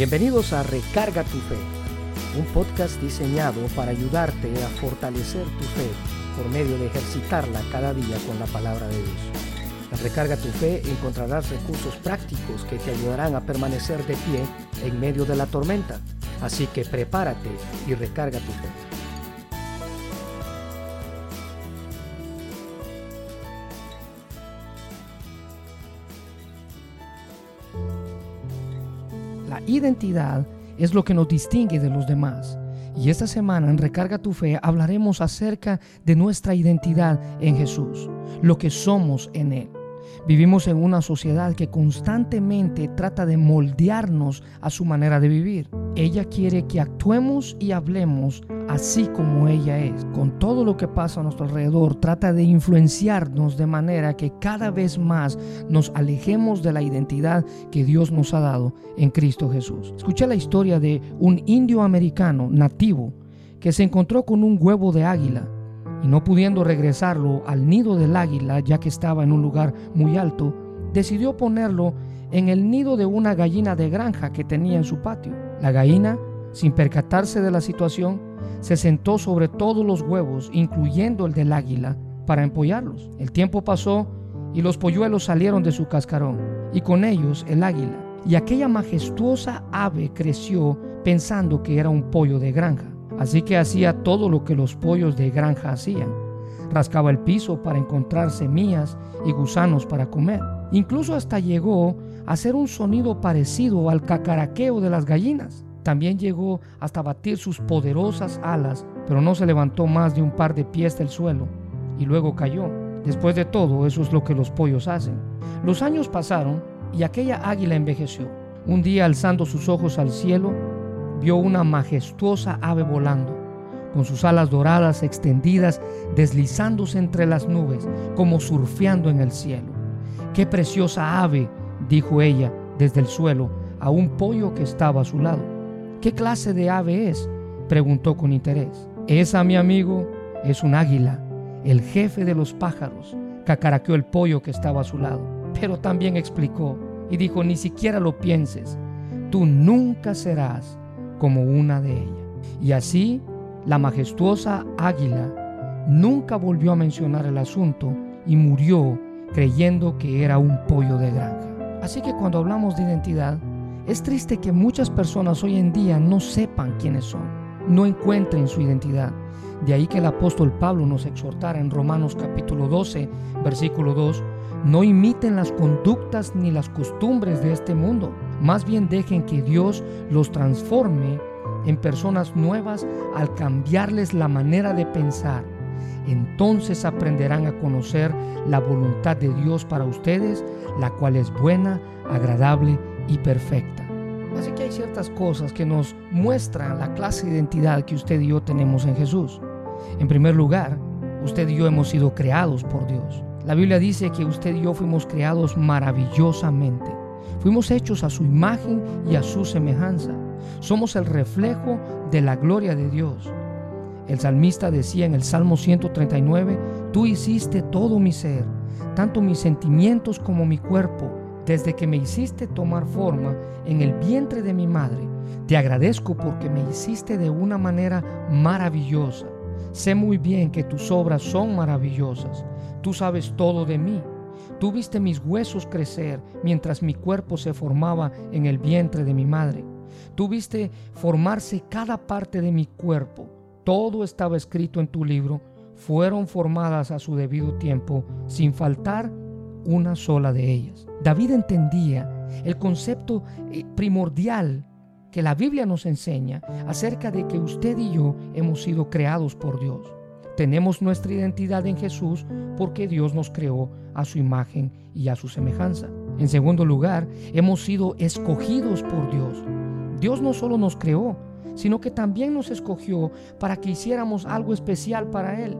Bienvenidos a Recarga tu Fe, un podcast diseñado para ayudarte a fortalecer tu fe por medio de ejercitarla cada día con la palabra de Dios. En Recarga tu Fe encontrarás recursos prácticos que te ayudarán a permanecer de pie en medio de la tormenta. Así que prepárate y recarga tu fe. Identidad es lo que nos distingue de los demás. Y esta semana en Recarga tu Fe hablaremos acerca de nuestra identidad en Jesús, lo que somos en Él. Vivimos en una sociedad que constantemente trata de moldearnos a su manera de vivir. Ella quiere que actuemos y hablemos así como ella es. Con todo lo que pasa a nuestro alrededor, trata de influenciarnos de manera que cada vez más nos alejemos de la identidad que Dios nos ha dado en Cristo Jesús. Escuché la historia de un indio americano nativo que se encontró con un huevo de águila y no pudiendo regresarlo al nido del águila ya que estaba en un lugar muy alto, decidió ponerlo en el nido de una gallina de granja que tenía en su patio. La gallina, sin percatarse de la situación, se sentó sobre todos los huevos, incluyendo el del águila, para empollarlos. El tiempo pasó y los polluelos salieron de su cascarón, y con ellos el águila. Y aquella majestuosa ave creció pensando que era un pollo de granja. Así que hacía todo lo que los pollos de granja hacían. Rascaba el piso para encontrar semillas y gusanos para comer. Incluso hasta llegó a hacer un sonido parecido al cacaraqueo de las gallinas. También llegó hasta batir sus poderosas alas, pero no se levantó más de un par de pies del suelo y luego cayó. Después de todo, eso es lo que los pollos hacen. Los años pasaron y aquella águila envejeció. Un día, alzando sus ojos al cielo, vio una majestuosa ave volando, con sus alas doradas extendidas, deslizándose entre las nubes, como surfeando en el cielo. ¡Qué preciosa ave! dijo ella desde el suelo a un pollo que estaba a su lado. ¿Qué clase de ave es? preguntó con interés. Esa, mi amigo, es un águila, el jefe de los pájaros, cacaraqueó el pollo que estaba a su lado. Pero también explicó y dijo, ni siquiera lo pienses, tú nunca serás como una de ellas. Y así, la majestuosa águila nunca volvió a mencionar el asunto y murió creyendo que era un pollo de granja. Así que cuando hablamos de identidad, es triste que muchas personas hoy en día no sepan quiénes son, no encuentren su identidad. De ahí que el apóstol Pablo nos exhortara en Romanos capítulo 12, versículo 2, no imiten las conductas ni las costumbres de este mundo, más bien dejen que Dios los transforme en personas nuevas al cambiarles la manera de pensar. Entonces aprenderán a conocer la voluntad de Dios para ustedes, la cual es buena, agradable y perfecta. Así que hay ciertas cosas que nos muestran la clase de identidad que usted y yo tenemos en Jesús. En primer lugar, usted y yo hemos sido creados por Dios. La Biblia dice que usted y yo fuimos creados maravillosamente. Fuimos hechos a su imagen y a su semejanza. Somos el reflejo de la gloria de Dios. El salmista decía en el Salmo 139, Tú hiciste todo mi ser, tanto mis sentimientos como mi cuerpo desde que me hiciste tomar forma en el vientre de mi madre. Te agradezco porque me hiciste de una manera maravillosa. Sé muy bien que tus obras son maravillosas. Tú sabes todo de mí. Tú viste mis huesos crecer mientras mi cuerpo se formaba en el vientre de mi madre. Tú viste formarse cada parte de mi cuerpo. Todo estaba escrito en tu libro. Fueron formadas a su debido tiempo, sin faltar una sola de ellas. David entendía el concepto eh, primordial que la Biblia nos enseña acerca de que usted y yo hemos sido creados por Dios. Tenemos nuestra identidad en Jesús porque Dios nos creó a su imagen y a su semejanza. En segundo lugar, hemos sido escogidos por Dios. Dios no solo nos creó, sino que también nos escogió para que hiciéramos algo especial para Él.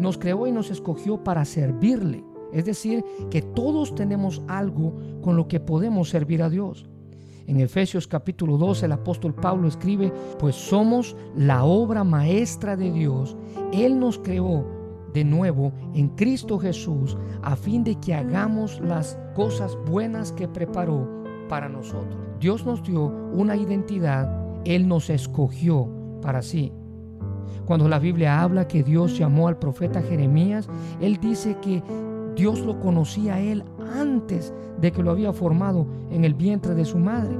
Nos creó y nos escogió para servirle. Es decir, que todos tenemos algo con lo que podemos servir a Dios. En Efesios capítulo 2 el apóstol Pablo escribe, pues somos la obra maestra de Dios. Él nos creó de nuevo en Cristo Jesús a fin de que hagamos las cosas buenas que preparó para nosotros. Dios nos dio una identidad, Él nos escogió para sí. Cuando la Biblia habla que Dios llamó al profeta Jeremías, Él dice que Dios lo conocía a Él antes de que lo había formado en el vientre de su madre.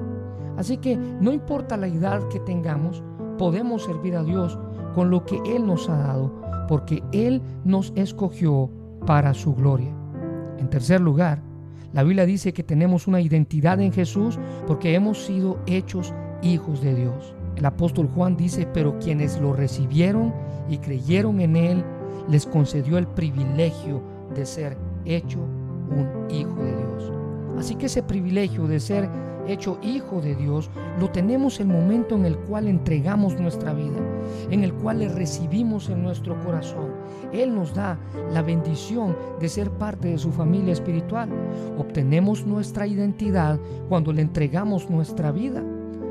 Así que no importa la edad que tengamos, podemos servir a Dios con lo que Él nos ha dado, porque Él nos escogió para su gloria. En tercer lugar, la Biblia dice que tenemos una identidad en Jesús porque hemos sido hechos hijos de Dios. El apóstol Juan dice, pero quienes lo recibieron y creyeron en Él, les concedió el privilegio de ser hecho un hijo de Dios. Así que ese privilegio de ser hecho hijo de Dios, lo tenemos el momento en el cual entregamos nuestra vida, en el cual le recibimos en nuestro corazón. Él nos da la bendición de ser parte de su familia espiritual. Obtenemos nuestra identidad cuando le entregamos nuestra vida.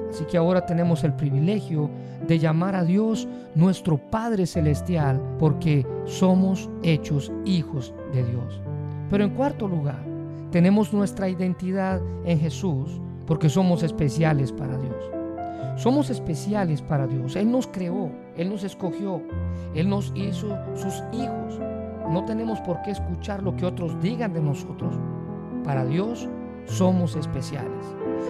Así que ahora tenemos el privilegio de llamar a Dios nuestro Padre Celestial porque somos hechos hijos de Dios. Pero en cuarto lugar, tenemos nuestra identidad en Jesús porque somos especiales para Dios. Somos especiales para Dios. Él nos creó, Él nos escogió, Él nos hizo sus hijos. No tenemos por qué escuchar lo que otros digan de nosotros. Para Dios somos especiales.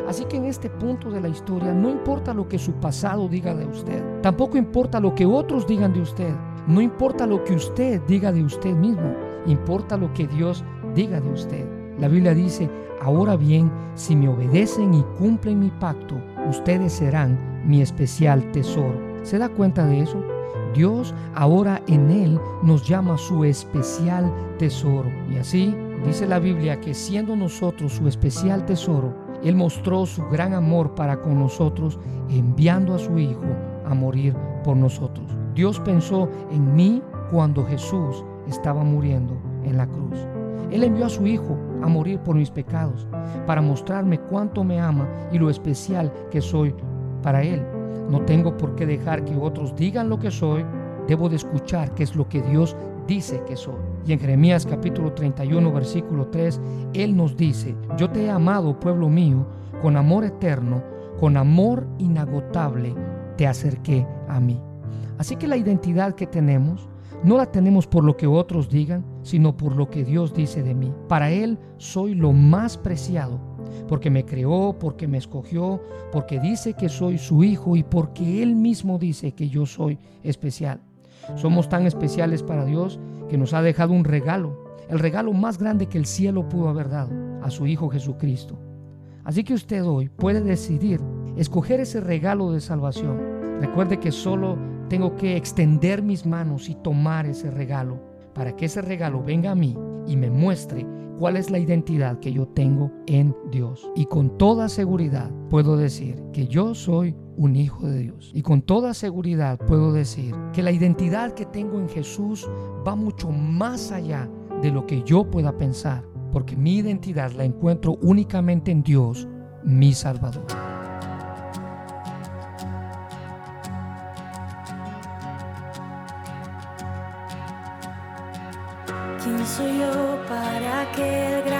Así que en este punto de la historia no importa lo que su pasado diga de usted, tampoco importa lo que otros digan de usted, no importa lo que usted diga de usted mismo, importa lo que Dios diga de usted. La Biblia dice, ahora bien, si me obedecen y cumplen mi pacto, ustedes serán mi especial tesoro. ¿Se da cuenta de eso? Dios ahora en Él nos llama su especial tesoro. Y así dice la Biblia que siendo nosotros su especial tesoro, Él mostró su gran amor para con nosotros enviando a su Hijo a morir por nosotros. Dios pensó en mí cuando Jesús estaba muriendo en la cruz. Él envió a su Hijo a morir por mis pecados, para mostrarme cuánto me ama y lo especial que soy para Él. No tengo por qué dejar que otros digan lo que soy, debo de escuchar qué es lo que Dios dice que soy. Y en Jeremías capítulo 31 versículo 3, Él nos dice, yo te he amado, pueblo mío, con amor eterno, con amor inagotable, te acerqué a mí. Así que la identidad que tenemos no la tenemos por lo que otros digan, sino por lo que Dios dice de mí. Para Él soy lo más preciado, porque me creó, porque me escogió, porque dice que soy su hijo y porque Él mismo dice que yo soy especial. Somos tan especiales para Dios que nos ha dejado un regalo, el regalo más grande que el cielo pudo haber dado, a su Hijo Jesucristo. Así que usted hoy puede decidir escoger ese regalo de salvación. Recuerde que solo tengo que extender mis manos y tomar ese regalo para que ese regalo venga a mí y me muestre cuál es la identidad que yo tengo en Dios. Y con toda seguridad puedo decir que yo soy un hijo de Dios. Y con toda seguridad puedo decir que la identidad que tengo en Jesús va mucho más allá de lo que yo pueda pensar, porque mi identidad la encuentro únicamente en Dios, mi Salvador. Soy yo para que el grande